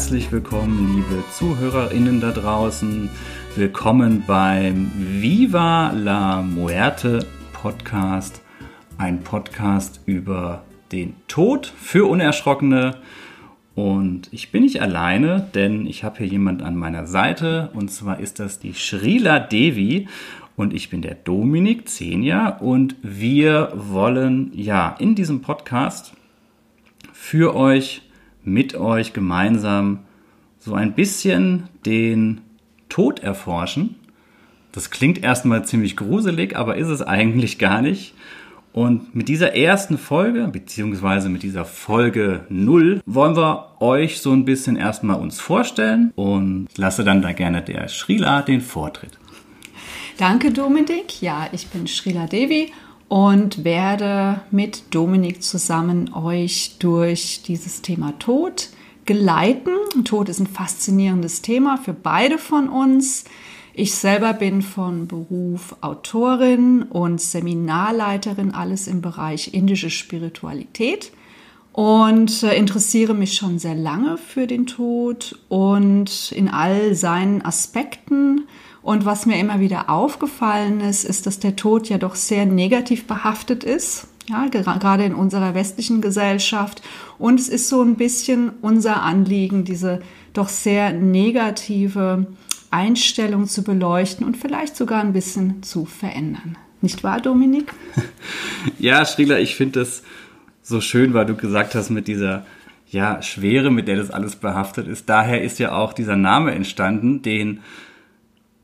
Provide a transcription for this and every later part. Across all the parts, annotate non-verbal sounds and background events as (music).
herzlich willkommen, liebe ZuhörerInnen da draußen. Willkommen beim Viva la Muerte Podcast. Ein Podcast über den Tod für Unerschrockene. Und ich bin nicht alleine, denn ich habe hier jemand an meiner Seite. Und zwar ist das die Srila Devi. Und ich bin der Dominik Zenia. Und wir wollen ja in diesem Podcast für euch, mit euch gemeinsam so ein bisschen den Tod erforschen. Das klingt erstmal ziemlich gruselig, aber ist es eigentlich gar nicht. Und mit dieser ersten Folge, beziehungsweise mit dieser Folge 0, wollen wir euch so ein bisschen erstmal uns vorstellen und lasse dann da gerne der Srila den Vortritt. Danke, Dominik. Ja, ich bin Srila Devi und werde mit Dominik zusammen euch durch dieses Thema Tod geleiten. Tod ist ein faszinierendes Thema für beide von uns. Ich selber bin von Beruf Autorin und Seminarleiterin, alles im Bereich indische Spiritualität und äh, interessiere mich schon sehr lange für den Tod und in all seinen Aspekten. Und was mir immer wieder aufgefallen ist, ist, dass der Tod ja doch sehr negativ behaftet ist. Ja, gerade in unserer westlichen Gesellschaft. Und es ist so ein bisschen unser Anliegen, diese doch sehr negative Einstellung zu beleuchten und vielleicht sogar ein bisschen zu verändern. Nicht wahr, Dominik? (laughs) ja, Strieler, ich finde das so schön, weil du gesagt hast, mit dieser ja, Schwere, mit der das alles behaftet ist. Daher ist ja auch dieser Name entstanden, den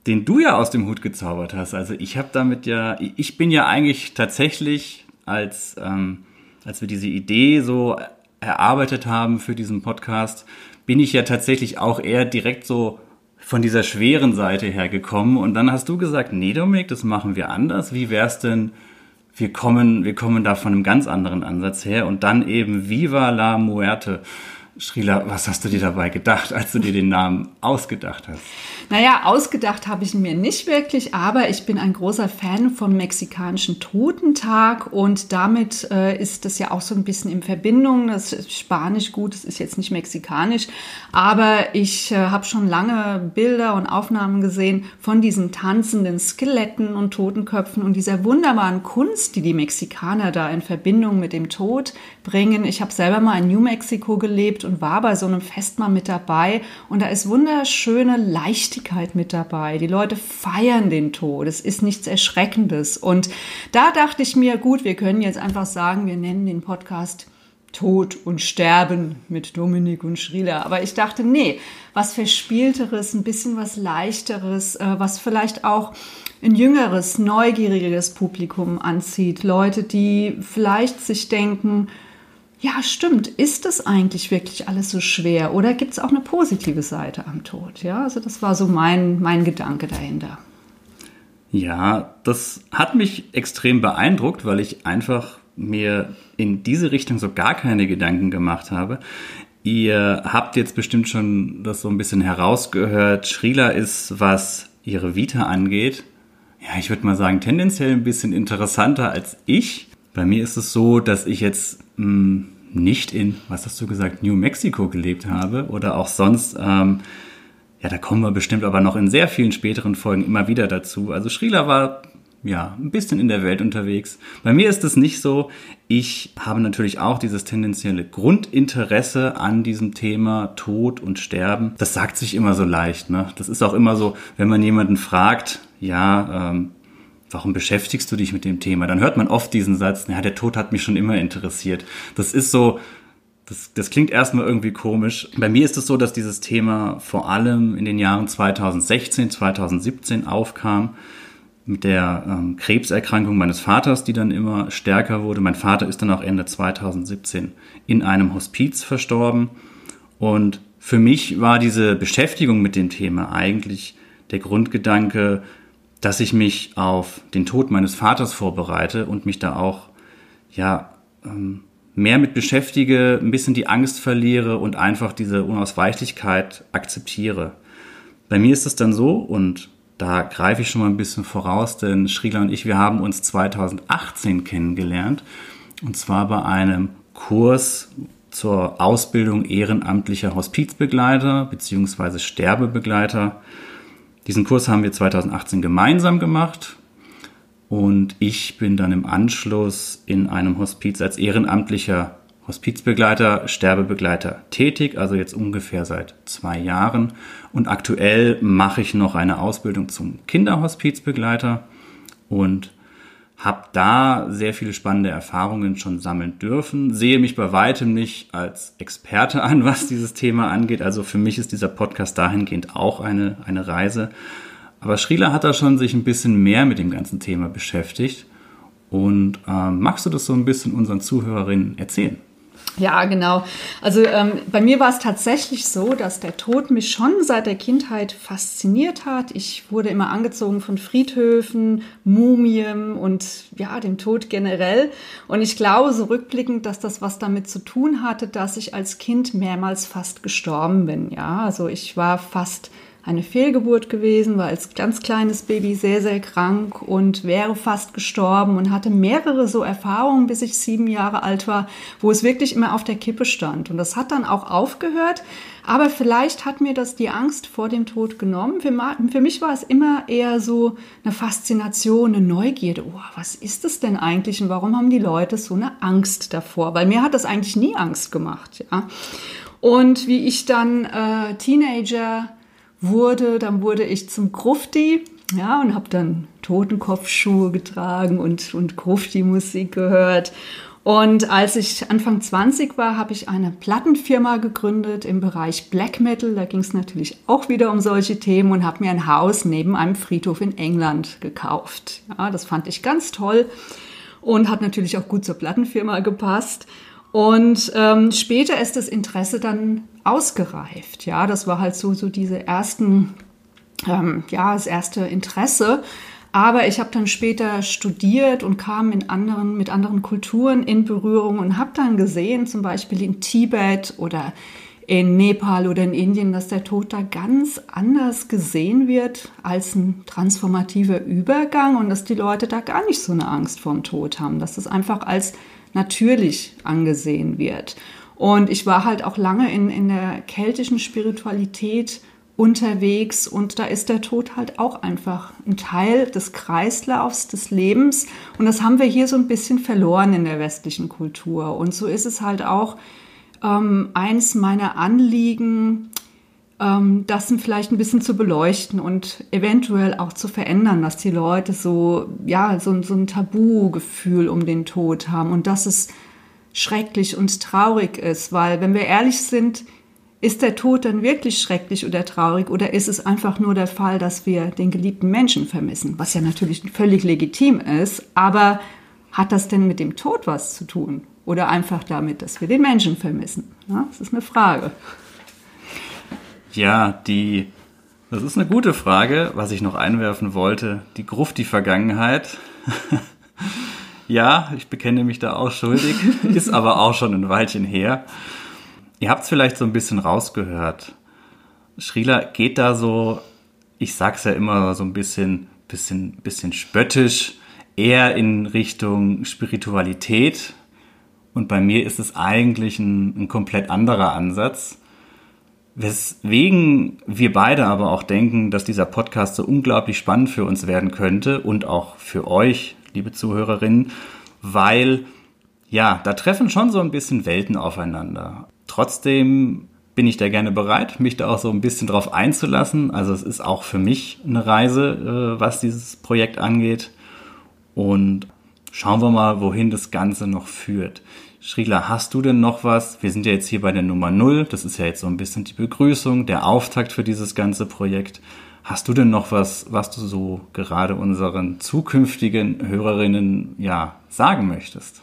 den du ja aus dem Hut gezaubert hast. Also ich habe damit ja, ich bin ja eigentlich tatsächlich, als, ähm, als wir diese Idee so erarbeitet haben für diesen Podcast, bin ich ja tatsächlich auch eher direkt so von dieser schweren Seite her gekommen. Und dann hast du gesagt, nee, Dominik, das machen wir anders. Wie wär's denn, wir kommen, wir kommen da von einem ganz anderen Ansatz her und dann eben Viva la Muerte. Srila, was hast du dir dabei gedacht, als du dir den Namen ausgedacht hast? Naja, ausgedacht habe ich mir nicht wirklich, aber ich bin ein großer Fan vom mexikanischen Totentag und damit äh, ist das ja auch so ein bisschen in Verbindung. Das ist Spanisch gut, das ist jetzt nicht mexikanisch, aber ich äh, habe schon lange Bilder und Aufnahmen gesehen von diesen tanzenden Skeletten und Totenköpfen und dieser wunderbaren Kunst, die die Mexikaner da in Verbindung mit dem Tod bringen. Ich habe selber mal in New Mexico gelebt und war bei so einem Fest mal mit dabei und da ist wunderschöne Leichtigkeit mit dabei. Die Leute feiern den Tod. Es ist nichts Erschreckendes. Und da dachte ich mir, gut, wir können jetzt einfach sagen, wir nennen den Podcast Tod und Sterben mit Dominik und Schrieler. Aber ich dachte, nee, was Verspielteres, ein bisschen was Leichteres, äh, was vielleicht auch ein jüngeres, neugieriges Publikum anzieht. Leute, die vielleicht sich denken, ja, stimmt, ist das eigentlich wirklich alles so schwer oder gibt es auch eine positive Seite am Tod? Ja, also das war so mein, mein Gedanke dahinter. Ja, das hat mich extrem beeindruckt, weil ich einfach mir in diese Richtung so gar keine Gedanken gemacht habe. Ihr habt jetzt bestimmt schon das so ein bisschen herausgehört. Shrila ist, was ihre Vita angeht, ja, ich würde mal sagen, tendenziell ein bisschen interessanter als ich. Bei mir ist es so, dass ich jetzt mh, hm, nicht in, was hast du gesagt, New Mexico gelebt habe oder auch sonst. Ähm, ja, da kommen wir bestimmt aber noch in sehr vielen späteren Folgen immer wieder dazu. Also Srila war ja ein bisschen in der Welt unterwegs. Bei mir ist es nicht so. Ich habe natürlich auch dieses tendenzielle Grundinteresse an diesem Thema Tod und Sterben. Das sagt sich immer so leicht. Ne? Das ist auch immer so, wenn man jemanden fragt, ja, ähm, warum beschäftigst du dich mit dem Thema? Dann hört man oft diesen Satz, ja, der Tod hat mich schon immer interessiert. Das ist so, das, das klingt erstmal irgendwie komisch. Bei mir ist es so, dass dieses Thema vor allem in den Jahren 2016, 2017 aufkam. mit der ähm, Krebserkrankung meines Vaters, die dann immer stärker wurde. Mein Vater ist dann auch Ende 2017 in einem Hospiz verstorben. Und für mich war diese Beschäftigung mit dem Thema eigentlich der Grundgedanke, dass ich mich auf den Tod meines Vaters vorbereite und mich da auch ja ähm, mehr mit beschäftige, ein bisschen die Angst verliere und einfach diese Unausweichlichkeit akzeptiere. Bei mir ist es dann so, und da greife ich schon mal ein bisschen voraus, denn Schrieler und ich, wir haben uns 2018 kennengelernt. Und zwar bei einem Kurs zur Ausbildung ehrenamtlicher Hospizbegleiter bzw. Sterbebegleiter. Diesen Kurs haben wir 2018 gemeinsam gemacht. Und ich bin dann im Anschluss in einem Hospiz als ehrenamtlicher Hospizbegleiter, Sterbebegleiter tätig, also jetzt ungefähr seit zwei Jahren. Und aktuell mache ich noch eine Ausbildung zum Kinderhospizbegleiter und habe da sehr viele spannende Erfahrungen schon sammeln dürfen. Sehe mich bei weitem nicht als Experte an, was dieses Thema angeht. Also für mich ist dieser Podcast dahingehend auch eine, eine Reise. Aber Schrila hat da schon sich ein bisschen mehr mit dem ganzen Thema beschäftigt. Und ähm, magst du das so ein bisschen unseren Zuhörerinnen erzählen? Ja, genau. Also ähm, bei mir war es tatsächlich so, dass der Tod mich schon seit der Kindheit fasziniert hat. Ich wurde immer angezogen von Friedhöfen, Mumien und ja, dem Tod generell. Und ich glaube so rückblickend, dass das was damit zu tun hatte, dass ich als Kind mehrmals fast gestorben bin. Ja, also ich war fast eine Fehlgeburt gewesen, war als ganz kleines Baby sehr, sehr krank und wäre fast gestorben und hatte mehrere so Erfahrungen, bis ich sieben Jahre alt war, wo es wirklich immer auf der Kippe stand. Und das hat dann auch aufgehört. Aber vielleicht hat mir das die Angst vor dem Tod genommen. Für, für mich war es immer eher so eine Faszination, eine Neugierde. Oh, was ist das denn eigentlich und warum haben die Leute so eine Angst davor? Weil mir hat das eigentlich nie Angst gemacht. Ja. Und wie ich dann äh, Teenager wurde, dann wurde ich zum Grufti, ja, und habe dann Totenkopfschuhe getragen und, und Grufti-Musik gehört. Und als ich Anfang 20 war, habe ich eine Plattenfirma gegründet im Bereich Black Metal. Da ging es natürlich auch wieder um solche Themen und habe mir ein Haus neben einem Friedhof in England gekauft. Ja, das fand ich ganz toll und hat natürlich auch gut zur Plattenfirma gepasst. Und ähm, später ist das Interesse dann ausgereift. Ja, das war halt so, so diese ersten, ähm, ja, das erste Interesse. Aber ich habe dann später studiert und kam in anderen, mit anderen Kulturen in Berührung und habe dann gesehen, zum Beispiel in Tibet oder in Nepal oder in Indien, dass der Tod da ganz anders gesehen wird als ein transformativer Übergang und dass die Leute da gar nicht so eine Angst vorm Tod haben, dass es einfach als natürlich angesehen wird. Und ich war halt auch lange in, in der keltischen Spiritualität unterwegs und da ist der Tod halt auch einfach ein Teil des Kreislaufs des Lebens und das haben wir hier so ein bisschen verloren in der westlichen Kultur und so ist es halt auch ähm, eins meiner Anliegen, das vielleicht ein bisschen zu beleuchten und eventuell auch zu verändern, dass die Leute so, ja, so, so ein Tabugefühl um den Tod haben und dass es schrecklich und traurig ist, weil wenn wir ehrlich sind, ist der Tod dann wirklich schrecklich oder traurig oder ist es einfach nur der Fall, dass wir den geliebten Menschen vermissen, was ja natürlich völlig legitim ist, aber hat das denn mit dem Tod was zu tun oder einfach damit, dass wir den Menschen vermissen? Ja, das ist eine Frage. Ja, die, das ist eine gute Frage, was ich noch einwerfen wollte. Die Gruft, die Vergangenheit. (laughs) ja, ich bekenne mich da auch schuldig, (laughs) ist aber auch schon ein Weilchen her. Ihr habt es vielleicht so ein bisschen rausgehört. Schrieler geht da so, ich sag's ja immer so ein bisschen, bisschen, bisschen spöttisch, eher in Richtung Spiritualität. Und bei mir ist es eigentlich ein, ein komplett anderer Ansatz. Weswegen wir beide aber auch denken, dass dieser Podcast so unglaublich spannend für uns werden könnte und auch für euch, liebe Zuhörerinnen, weil ja, da treffen schon so ein bisschen Welten aufeinander. Trotzdem bin ich da gerne bereit, mich da auch so ein bisschen drauf einzulassen. Also es ist auch für mich eine Reise, äh, was dieses Projekt angeht. Und schauen wir mal, wohin das Ganze noch führt. Shrila, hast du denn noch was? Wir sind ja jetzt hier bei der Nummer Null. Das ist ja jetzt so ein bisschen die Begrüßung, der Auftakt für dieses ganze Projekt. Hast du denn noch was, was du so gerade unseren zukünftigen Hörerinnen ja sagen möchtest?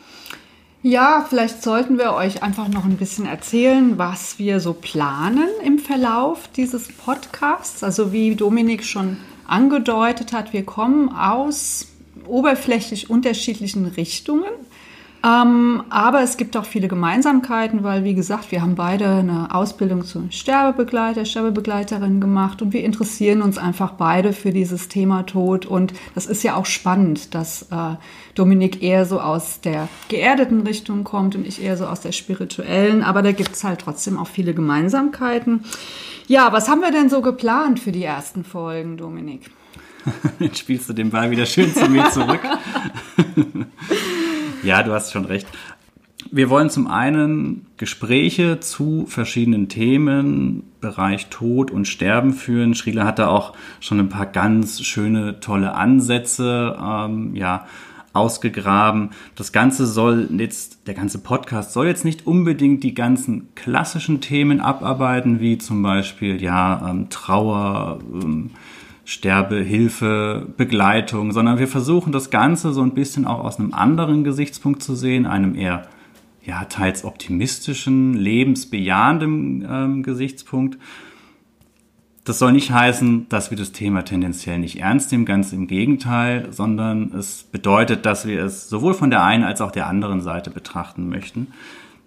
Ja, vielleicht sollten wir euch einfach noch ein bisschen erzählen, was wir so planen im Verlauf dieses Podcasts. Also wie Dominik schon angedeutet hat, wir kommen aus oberflächlich unterschiedlichen Richtungen. Ähm, aber es gibt auch viele Gemeinsamkeiten, weil, wie gesagt, wir haben beide eine Ausbildung zu Sterbebegleiter, Sterbebegleiterin gemacht und wir interessieren uns einfach beide für dieses Thema Tod. Und das ist ja auch spannend, dass äh, Dominik eher so aus der geerdeten Richtung kommt und ich eher so aus der spirituellen. Aber da gibt es halt trotzdem auch viele Gemeinsamkeiten. Ja, was haben wir denn so geplant für die ersten Folgen, Dominik? (laughs) Jetzt spielst du den Ball wieder schön zu mir zurück. (laughs) Ja, du hast schon recht. Wir wollen zum einen Gespräche zu verschiedenen Themen, Bereich Tod und Sterben führen. Schrieler hat da auch schon ein paar ganz schöne, tolle Ansätze ähm, ja, ausgegraben. Das Ganze soll jetzt, der ganze Podcast soll jetzt nicht unbedingt die ganzen klassischen Themen abarbeiten, wie zum Beispiel ja ähm, Trauer, ähm, Sterbehilfe, Begleitung, sondern wir versuchen das Ganze so ein bisschen auch aus einem anderen Gesichtspunkt zu sehen, einem eher ja, teils optimistischen, lebensbejahenden ähm, Gesichtspunkt. Das soll nicht heißen, dass wir das Thema tendenziell nicht ernst nehmen, ganz im Gegenteil, sondern es bedeutet, dass wir es sowohl von der einen als auch der anderen Seite betrachten möchten.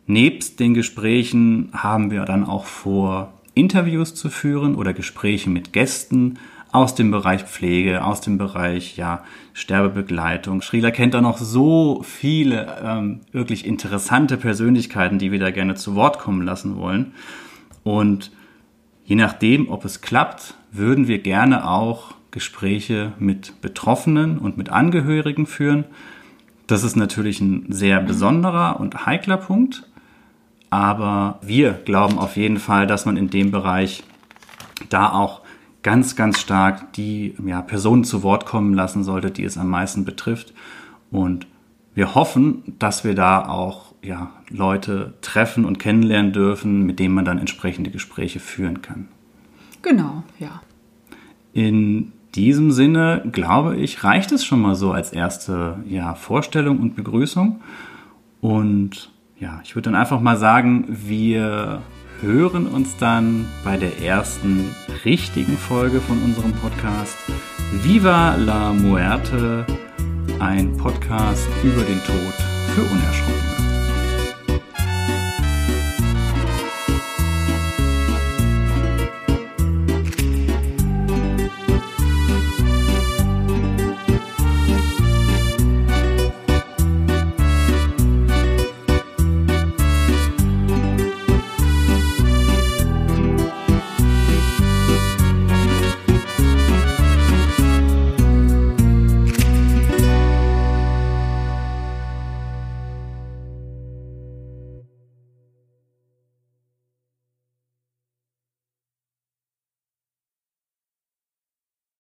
Nebst den Gesprächen haben wir dann auch vor, Interviews zu führen oder Gespräche mit Gästen, aus dem Bereich Pflege, aus dem Bereich ja, Sterbebegleitung. Schrieler kennt da noch so viele ähm, wirklich interessante Persönlichkeiten, die wir da gerne zu Wort kommen lassen wollen. Und je nachdem, ob es klappt, würden wir gerne auch Gespräche mit Betroffenen und mit Angehörigen führen. Das ist natürlich ein sehr besonderer und heikler Punkt. Aber wir glauben auf jeden Fall, dass man in dem Bereich da auch ganz, ganz stark die ja, Personen zu Wort kommen lassen sollte, die es am meisten betrifft. Und wir hoffen, dass wir da auch ja, Leute treffen und kennenlernen dürfen, mit denen man dann entsprechende Gespräche führen kann. Genau, ja. In diesem Sinne, glaube ich, reicht es schon mal so als erste ja, Vorstellung und Begrüßung. Und ja, ich würde dann einfach mal sagen, wir hören uns dann bei der ersten richtigen Folge von unserem Podcast Viva la Muerte, ein Podcast über den Tod für Unerschrockene.